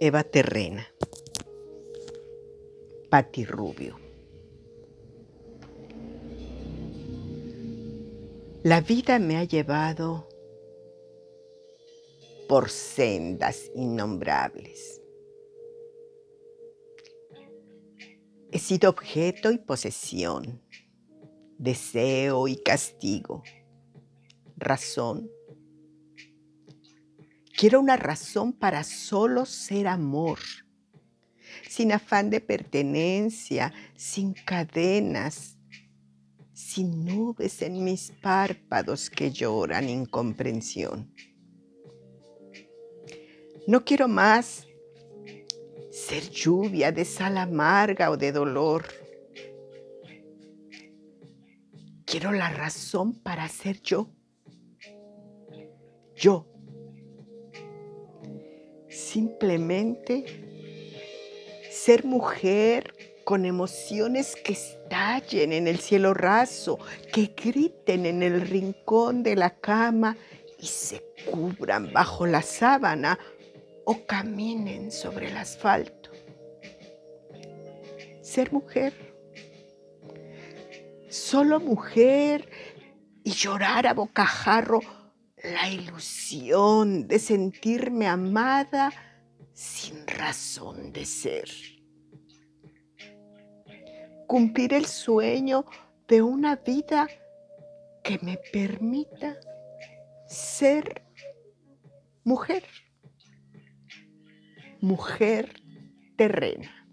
Eva Terrena. Pati Rubio. La vida me ha llevado por sendas innombrables. He sido objeto y posesión, deseo y castigo, razón Quiero una razón para solo ser amor, sin afán de pertenencia, sin cadenas, sin nubes en mis párpados que lloran incomprensión. No quiero más ser lluvia de sal amarga o de dolor. Quiero la razón para ser yo. Yo simplemente ser mujer con emociones que estallen en el cielo raso, que griten en el rincón de la cama y se cubran bajo la sábana o caminen sobre el asfalto. Ser mujer, solo mujer y llorar a bocajarro la ilusión de sentirme amada sin razón de ser. Cumplir el sueño de una vida que me permita ser mujer, mujer terrena.